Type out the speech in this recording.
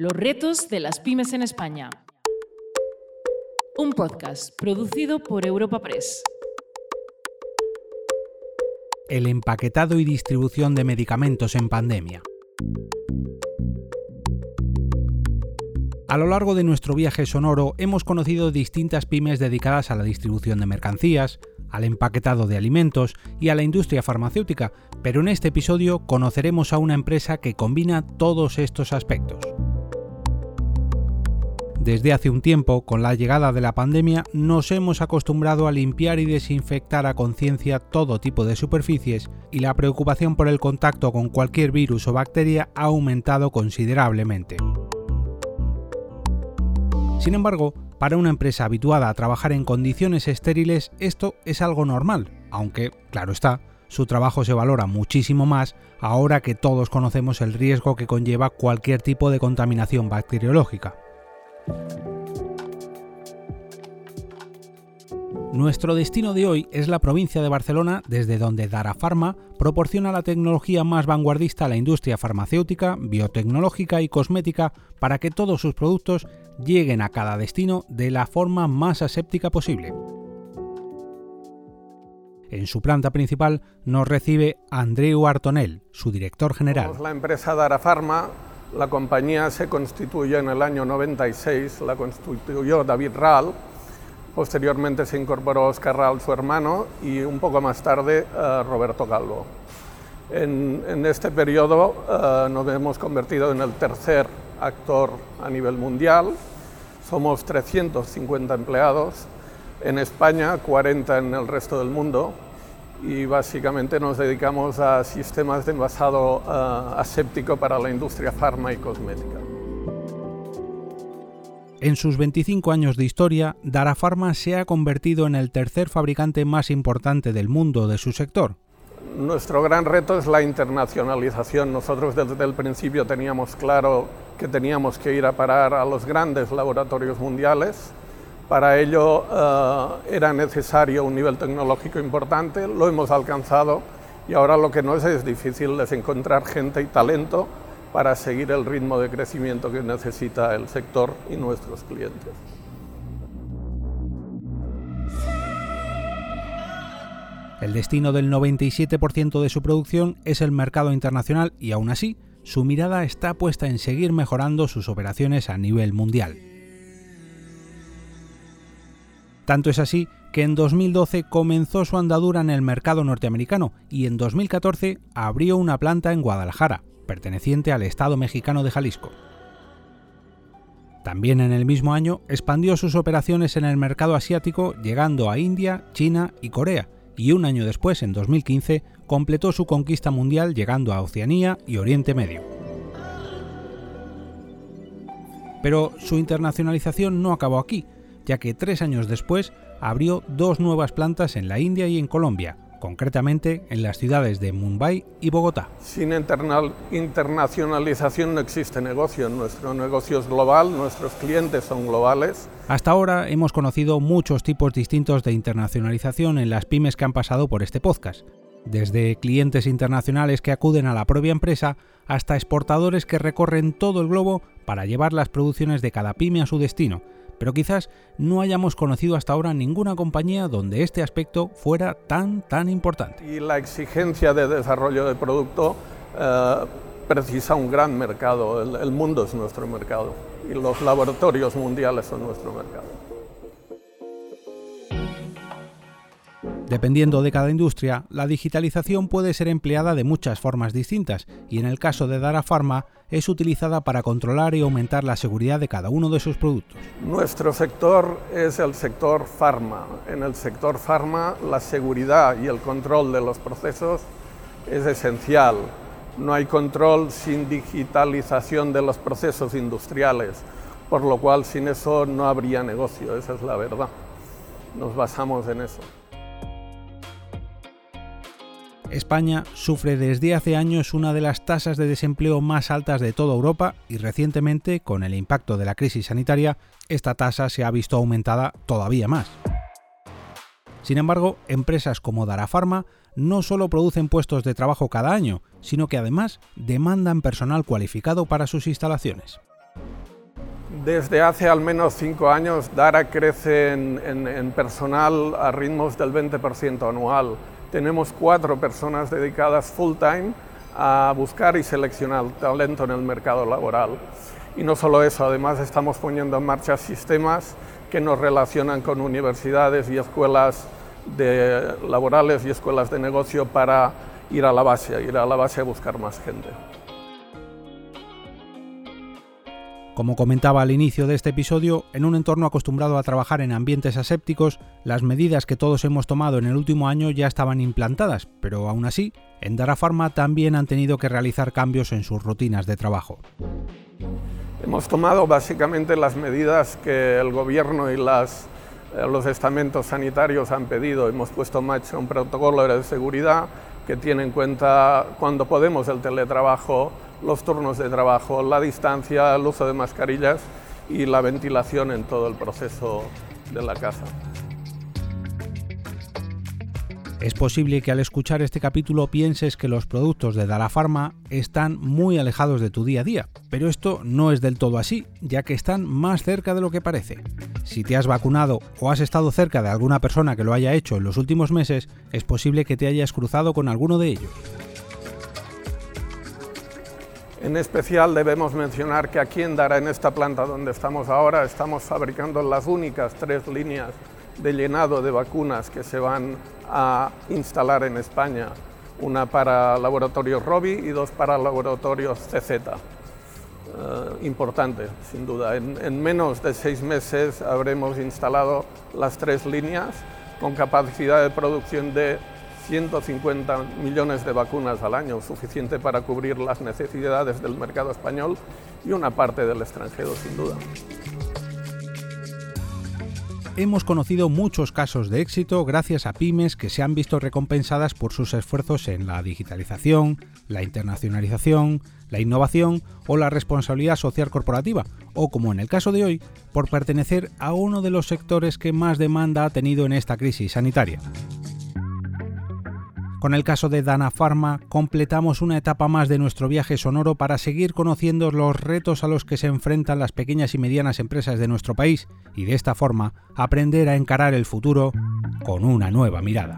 Los retos de las pymes en España. Un podcast producido por Europa Press. El empaquetado y distribución de medicamentos en pandemia. A lo largo de nuestro viaje sonoro hemos conocido distintas pymes dedicadas a la distribución de mercancías, al empaquetado de alimentos y a la industria farmacéutica, pero en este episodio conoceremos a una empresa que combina todos estos aspectos. Desde hace un tiempo, con la llegada de la pandemia, nos hemos acostumbrado a limpiar y desinfectar a conciencia todo tipo de superficies y la preocupación por el contacto con cualquier virus o bacteria ha aumentado considerablemente. Sin embargo, para una empresa habituada a trabajar en condiciones estériles esto es algo normal, aunque, claro está, su trabajo se valora muchísimo más ahora que todos conocemos el riesgo que conlleva cualquier tipo de contaminación bacteriológica. Nuestro destino de hoy es la provincia de Barcelona, desde donde Dara Pharma proporciona la tecnología más vanguardista a la industria farmacéutica, biotecnológica y cosmética para que todos sus productos lleguen a cada destino de la forma más aséptica posible. En su planta principal nos recibe Andreu Artonel, su director general. La empresa Dara Pharma, la compañía se constituyó en el año 96, la constituyó David Ral, Posteriormente se incorporó Oscar Raúl, su hermano, y un poco más tarde eh, Roberto Calvo. En, este periodo eh, nos hemos convertido en el tercer actor a nivel mundial. Somos 350 empleados, en España 40 en el resto del mundo y básicamente nos dedicamos a sistemas de envasado eh, aséptico para la industria farma y cosmética. En sus 25 años de historia, Dara Pharma se ha convertido en el tercer fabricante más importante del mundo de su sector. Nuestro gran reto es la internacionalización. Nosotros desde el principio teníamos claro que teníamos que ir a parar a los grandes laboratorios mundiales. Para ello eh, era necesario un nivel tecnológico importante, lo hemos alcanzado y ahora lo que no es es difícil es encontrar gente y talento para seguir el ritmo de crecimiento que necesita el sector y nuestros clientes. El destino del 97% de su producción es el mercado internacional y aún así, su mirada está puesta en seguir mejorando sus operaciones a nivel mundial. Tanto es así que en 2012 comenzó su andadura en el mercado norteamericano y en 2014 abrió una planta en Guadalajara, perteneciente al Estado mexicano de Jalisco. También en el mismo año expandió sus operaciones en el mercado asiático llegando a India, China y Corea, y un año después, en 2015, completó su conquista mundial llegando a Oceanía y Oriente Medio. Pero su internacionalización no acabó aquí, ya que tres años después abrió dos nuevas plantas en la India y en Colombia, concretamente en las ciudades de Mumbai y Bogotá. Sin internacionalización no existe negocio, nuestro negocio es global, nuestros clientes son globales. Hasta ahora hemos conocido muchos tipos distintos de internacionalización en las pymes que han pasado por este podcast, desde clientes internacionales que acuden a la propia empresa hasta exportadores que recorren todo el globo para llevar las producciones de cada pyme a su destino, pero quizás no hayamos conocido hasta ahora ninguna compañía donde este aspecto fuera tan, tan importante. Y la exigencia de desarrollo de producto eh, precisa un gran mercado, el mundo es nuestro mercado y los laboratorios mundiales son nuestro mercado. Dependiendo de cada industria, la digitalización puede ser empleada de muchas formas distintas y en el caso de Dara Pharma es utilizada para controlar y aumentar la seguridad de cada uno de sus productos. Nuestro sector es el sector farma. En el sector farma la seguridad y el control de los procesos es esencial. No hay control sin digitalización de los procesos industriales, por lo cual sin eso no habría negocio, esa es la verdad. Nos basamos en eso. España sufre desde hace años una de las tasas de desempleo más altas de toda Europa y recientemente, con el impacto de la crisis sanitaria, esta tasa se ha visto aumentada todavía más. Sin embargo, empresas como Dara Pharma no solo producen puestos de trabajo cada año, sino que además demandan personal cualificado para sus instalaciones. Desde hace al menos cinco años, Dara crece en, personal a ritmos del 20% anual. Tenemos cuatro personas dedicadas full time a buscar y seleccionar talento en el mercado laboral. Y no solo eso, además estamos poniendo en marcha sistemas que nos relacionan con universidades y escuelas de laborales y escuelas de negocio para ir a la base, ir a la base a buscar más gente. Como comentaba al inicio de este episodio, en un entorno acostumbrado a trabajar en ambientes asépticos, las medidas que todos hemos tomado en el último año ya estaban implantadas, pero aún así, en Dara Pharma también han tenido que realizar cambios en sus rutinas de trabajo. Hemos tomado básicamente las medidas que el gobierno y eh, los estamentos sanitarios han pedido. Hemos puesto en marcha un protocolo de seguridad que tiene en cuenta cuando podemos el teletrabajo los turnos de trabajo, la distancia, el uso de mascarillas y la ventilación en todo el proceso de la casa. Es posible que al escuchar este capítulo pienses que los productos de Dala Pharma están muy alejados de tu día a día, pero esto no es del todo así, ya que están más cerca de lo que parece. Si te has vacunado o has estado cerca de alguna persona que lo haya hecho en los últimos meses, es posible que te hayas cruzado con alguno de ellos. En especial debemos mencionar que aquí en Dara, en esta planta donde estamos ahora, estamos fabricando las únicas tres líneas de llenado de vacunas que se van a instalar en España, una para laboratorios Robi y dos para laboratorios CZ. Eh, importante, sin duda. en menos de seis meses habremos instalado las tres líneas con capacidad de producción de 150 millones de vacunas al año, suficiente para cubrir las necesidades del mercado español y una parte del extranjero, sin duda. Hemos conocido muchos casos de éxito gracias a pymes que se han visto recompensadas por sus esfuerzos en la digitalización, la internacionalización, la innovación o la responsabilidad social corporativa, o como en el caso de hoy, por pertenecer a uno de los sectores que más demanda ha tenido en esta crisis sanitaria. Con el caso de Dana Pharma completamos una etapa más de nuestro viaje sonoro para seguir conociendo los retos a los que se enfrentan las pequeñas y medianas empresas de nuestro país y de esta forma aprender a encarar el futuro con una nueva mirada.